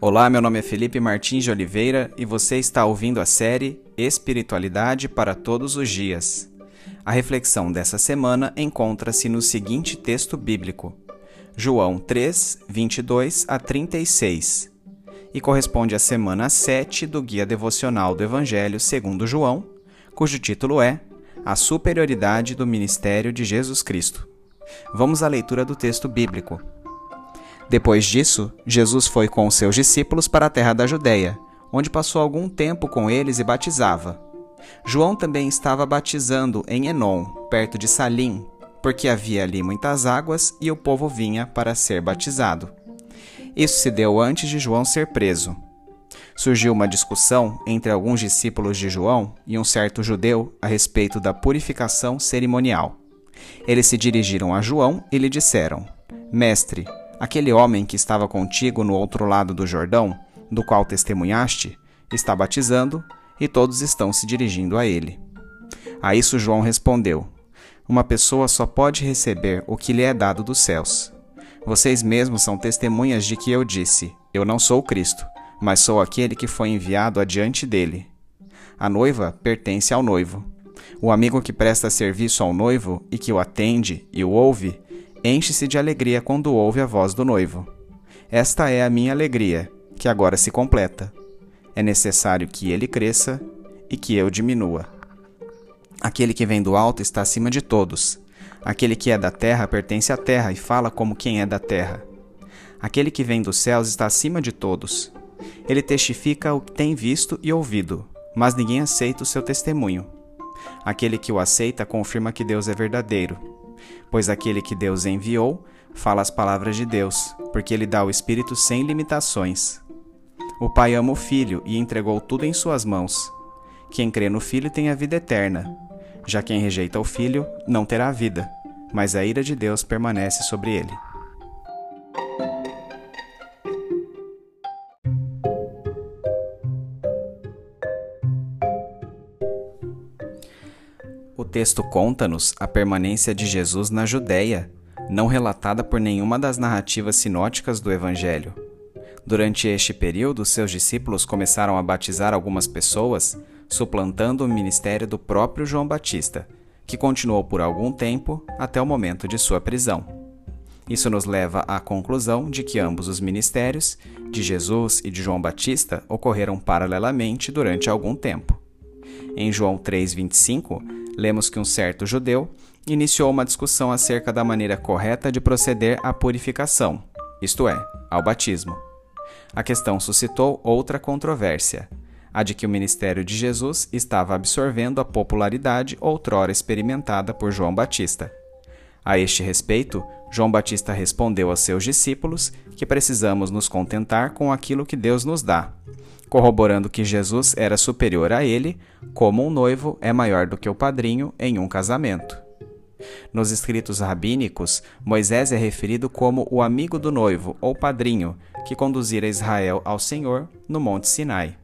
Olá, meu nome é Felipe Martins de Oliveira e você está ouvindo a série Espiritualidade para Todos os Dias. A reflexão dessa semana encontra-se no seguinte texto bíblico, João 3, 22 a 36, e corresponde à semana 7 do Guia Devocional do Evangelho segundo João, cujo título é A Superioridade do Ministério de Jesus Cristo. Vamos à leitura do texto bíblico. Depois disso, Jesus foi com os seus discípulos para a terra da Judéia, onde passou algum tempo com eles e batizava. João também estava batizando em Enon, perto de Salim, porque havia ali muitas águas e o povo vinha para ser batizado. Isso se deu antes de João ser preso. Surgiu uma discussão entre alguns discípulos de João e um certo judeu a respeito da purificação cerimonial. Eles se dirigiram a João e lhe disseram: Mestre, Aquele homem que estava contigo no outro lado do Jordão, do qual testemunhaste, está batizando e todos estão se dirigindo a ele. A isso João respondeu: Uma pessoa só pode receber o que lhe é dado dos céus. Vocês mesmos são testemunhas de que eu disse: Eu não sou Cristo, mas sou aquele que foi enviado adiante dele. A noiva pertence ao noivo. O amigo que presta serviço ao noivo e que o atende e o ouve enche-se de alegria quando ouve a voz do noivo. Esta é a minha alegria, que agora se completa. É necessário que ele cresça e que eu diminua. Aquele que vem do alto está acima de todos. Aquele que é da terra pertence à terra e fala como quem é da terra. Aquele que vem dos céus está acima de todos. Ele testifica o que tem visto e ouvido, mas ninguém aceita o seu testemunho. Aquele que o aceita confirma que Deus é verdadeiro pois aquele que Deus enviou fala as palavras de Deus, porque ele dá o Espírito sem limitações. O Pai ama o Filho e entregou tudo em suas mãos. Quem crê no Filho tem a vida eterna. Já quem rejeita o Filho não terá vida, mas a ira de Deus permanece sobre ele. Texto conta-nos a permanência de Jesus na Judéia, não relatada por nenhuma das narrativas sinóticas do Evangelho. Durante este período, seus discípulos começaram a batizar algumas pessoas, suplantando o ministério do próprio João Batista, que continuou por algum tempo até o momento de sua prisão. Isso nos leva à conclusão de que ambos os ministérios, de Jesus e de João Batista, ocorreram paralelamente durante algum tempo. Em João 3,25, lemos que um certo judeu iniciou uma discussão acerca da maneira correta de proceder à purificação, isto é, ao batismo. A questão suscitou outra controvérsia, a de que o ministério de Jesus estava absorvendo a popularidade outrora experimentada por João Batista. A este respeito, João Batista respondeu aos seus discípulos que precisamos nos contentar com aquilo que Deus nos dá, corroborando que Jesus era superior a ele, como um noivo é maior do que o padrinho em um casamento. Nos escritos rabínicos, Moisés é referido como o amigo do noivo ou padrinho que conduzira Israel ao Senhor no Monte Sinai.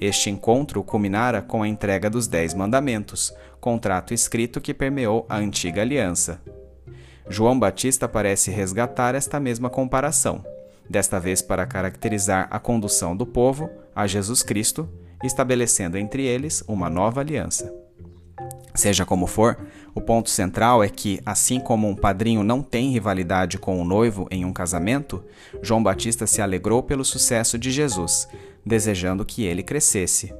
Este encontro culminara com a entrega dos Dez Mandamentos, contrato escrito que permeou a antiga aliança. João Batista parece resgatar esta mesma comparação desta vez para caracterizar a condução do povo a Jesus Cristo, estabelecendo entre eles uma nova aliança. Seja como for, o ponto central é que, assim como um padrinho não tem rivalidade com o noivo em um casamento, João Batista se alegrou pelo sucesso de Jesus, desejando que ele crescesse.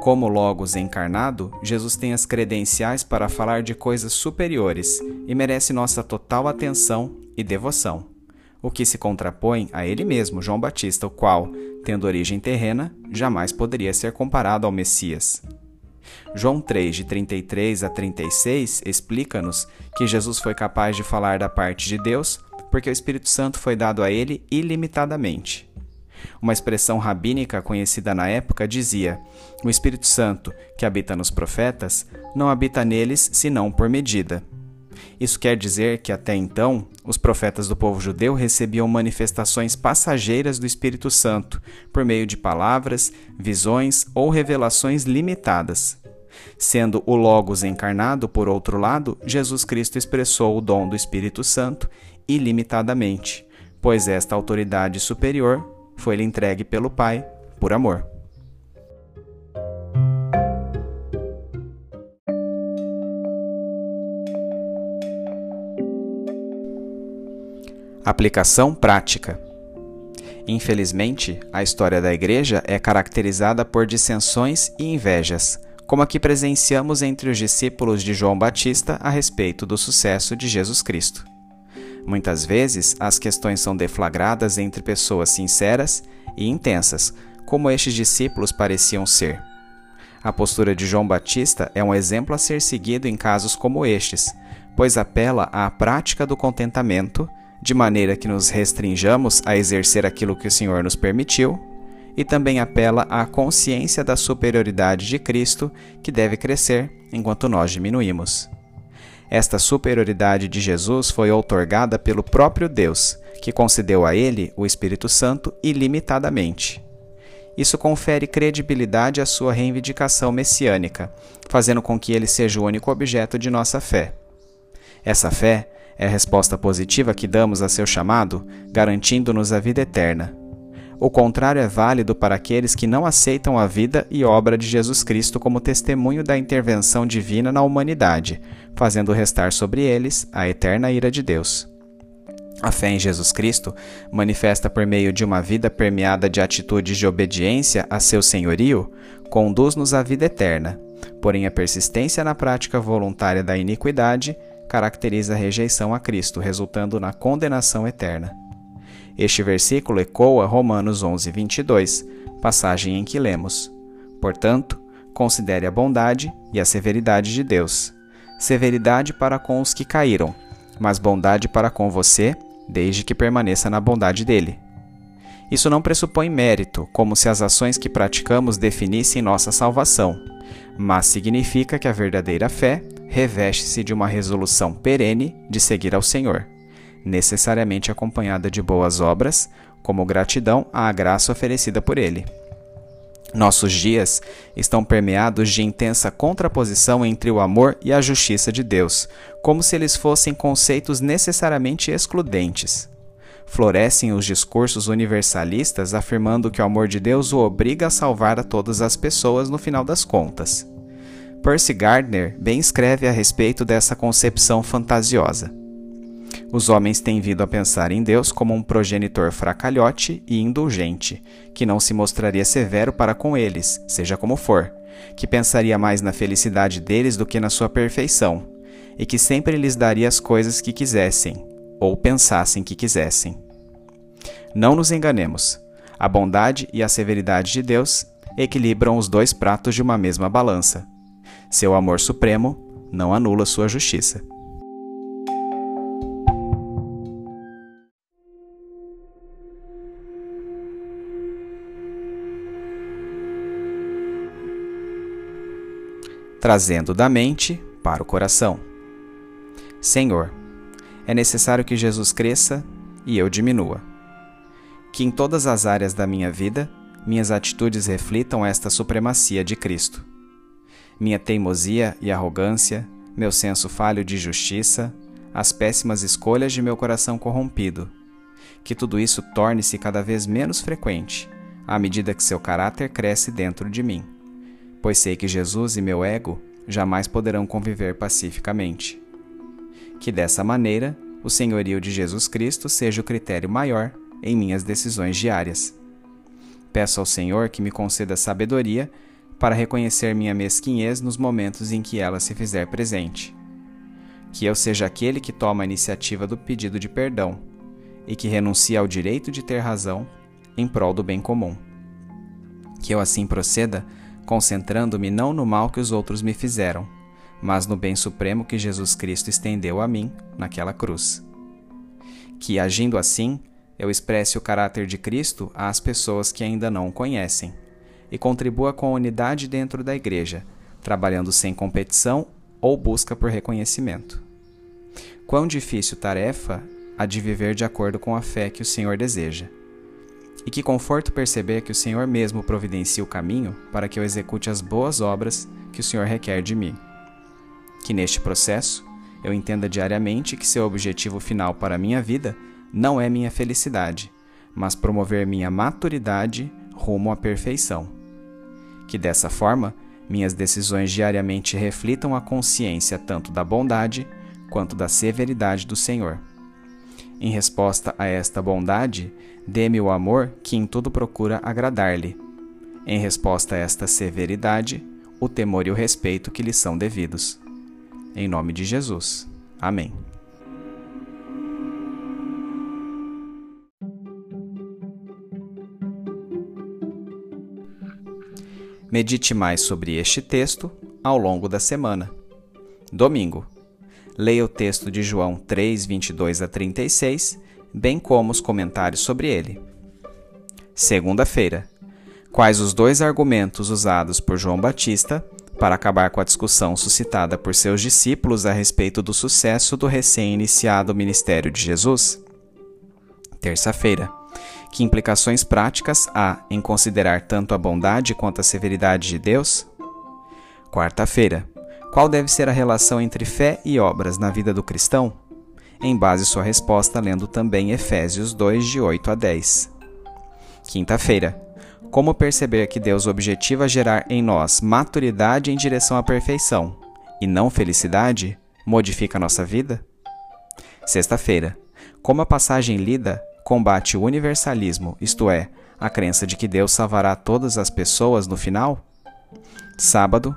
Como Logos encarnado, Jesus tem as credenciais para falar de coisas superiores e merece nossa total atenção e devoção o que se contrapõe a ele mesmo, João Batista, o qual, tendo origem terrena, jamais poderia ser comparado ao Messias. João 3, de 33 a 36, explica-nos que Jesus foi capaz de falar da parte de Deus porque o Espírito Santo foi dado a ele ilimitadamente. Uma expressão rabínica conhecida na época dizia: O Espírito Santo, que habita nos profetas, não habita neles senão por medida. Isso quer dizer que até então, os profetas do povo judeu recebiam manifestações passageiras do Espírito Santo por meio de palavras, visões ou revelações limitadas. Sendo o Logos encarnado, por outro lado, Jesus Cristo expressou o dom do Espírito Santo ilimitadamente, pois esta autoridade superior foi-lhe entregue pelo Pai por amor. Aplicação prática. Infelizmente, a história da Igreja é caracterizada por dissensões e invejas, como a que presenciamos entre os discípulos de João Batista a respeito do sucesso de Jesus Cristo. Muitas vezes, as questões são deflagradas entre pessoas sinceras e intensas, como estes discípulos pareciam ser. A postura de João Batista é um exemplo a ser seguido em casos como estes, pois apela à prática do contentamento de maneira que nos restringamos a exercer aquilo que o Senhor nos permitiu, e também apela à consciência da superioridade de Cristo, que deve crescer enquanto nós diminuímos. Esta superioridade de Jesus foi outorgada pelo próprio Deus, que concedeu a ele o Espírito Santo ilimitadamente. Isso confere credibilidade à sua reivindicação messiânica, fazendo com que ele seja o único objeto de nossa fé. Essa fé é a resposta positiva que damos a seu chamado, garantindo-nos a vida eterna. O contrário é válido para aqueles que não aceitam a vida e obra de Jesus Cristo como testemunho da intervenção divina na humanidade, fazendo restar sobre eles a eterna ira de Deus. A fé em Jesus Cristo, manifesta por meio de uma vida permeada de atitudes de obediência a seu senhorio, conduz-nos à vida eterna. Porém, a persistência na prática voluntária da iniquidade caracteriza a rejeição a Cristo, resultando na condenação eterna. Este versículo ecoa Romanos 11, 22, passagem em que lemos: Portanto, considere a bondade e a severidade de Deus. Severidade para com os que caíram, mas bondade para com você, desde que permaneça na bondade dele. Isso não pressupõe mérito, como se as ações que praticamos definissem nossa salvação, mas significa que a verdadeira fé reveste-se de uma resolução perene de seguir ao Senhor, necessariamente acompanhada de boas obras, como gratidão à graça oferecida por Ele. Nossos dias estão permeados de intensa contraposição entre o amor e a justiça de Deus, como se eles fossem conceitos necessariamente excludentes. Florescem os discursos universalistas afirmando que o amor de Deus o obriga a salvar a todas as pessoas no final das contas. Percy Gardner bem escreve a respeito dessa concepção fantasiosa. Os homens têm vindo a pensar em Deus como um progenitor fracalhote e indulgente, que não se mostraria severo para com eles, seja como for, que pensaria mais na felicidade deles do que na sua perfeição, e que sempre lhes daria as coisas que quisessem, ou pensassem que quisessem. Não nos enganemos. A bondade e a severidade de Deus equilibram os dois pratos de uma mesma balança. Seu amor supremo não anula sua justiça. Trazendo da mente para o coração. Senhor, é necessário que Jesus cresça e eu diminua. Que em todas as áreas da minha vida, minhas atitudes reflitam esta supremacia de Cristo minha teimosia e arrogância, meu senso falho de justiça, as péssimas escolhas de meu coração corrompido. Que tudo isso torne-se cada vez menos frequente, à medida que seu caráter cresce dentro de mim, pois sei que Jesus e meu ego jamais poderão conviver pacificamente. Que dessa maneira, o senhorio de Jesus Cristo seja o critério maior em minhas decisões diárias. Peço ao Senhor que me conceda sabedoria para reconhecer minha mesquinhez nos momentos em que ela se fizer presente. Que eu seja aquele que toma a iniciativa do pedido de perdão e que renuncia ao direito de ter razão em prol do bem comum. Que eu assim proceda, concentrando-me não no mal que os outros me fizeram, mas no bem supremo que Jesus Cristo estendeu a mim naquela cruz. Que, agindo assim, eu expresse o caráter de Cristo às pessoas que ainda não o conhecem e contribua com a unidade dentro da igreja, trabalhando sem competição ou busca por reconhecimento. Quão difícil tarefa a de viver de acordo com a fé que o Senhor deseja. E que conforto perceber que o Senhor mesmo providencia o caminho para que eu execute as boas obras que o Senhor requer de mim. Que neste processo eu entenda diariamente que seu objetivo final para a minha vida não é minha felicidade, mas promover minha maturidade rumo à perfeição. Que dessa forma, minhas decisões diariamente reflitam a consciência tanto da bondade quanto da severidade do Senhor. Em resposta a esta bondade, dê-me o amor que em tudo procura agradar-lhe. Em resposta a esta severidade, o temor e o respeito que lhe são devidos. Em nome de Jesus. Amém. Medite mais sobre este texto ao longo da semana. Domingo. Leia o texto de João 3, 22 a 36, bem como os comentários sobre ele. Segunda-feira. Quais os dois argumentos usados por João Batista para acabar com a discussão suscitada por seus discípulos a respeito do sucesso do recém-iniciado ministério de Jesus? Terça-feira. Que implicações práticas há em considerar tanto a bondade quanto a severidade de Deus? Quarta-feira. Qual deve ser a relação entre fé e obras na vida do cristão? Em base sua resposta lendo também Efésios 2, de 8 a 10. Quinta-feira. Como perceber que Deus objetiva gerar em nós maturidade em direção à perfeição e não felicidade modifica nossa vida? Sexta-feira. Como a passagem lida combate o universalismo, isto é, a crença de que Deus salvará todas as pessoas no final? Sábado.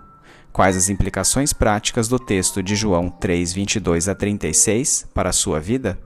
Quais as implicações práticas do texto de João 3, 22 a 36 para a sua vida?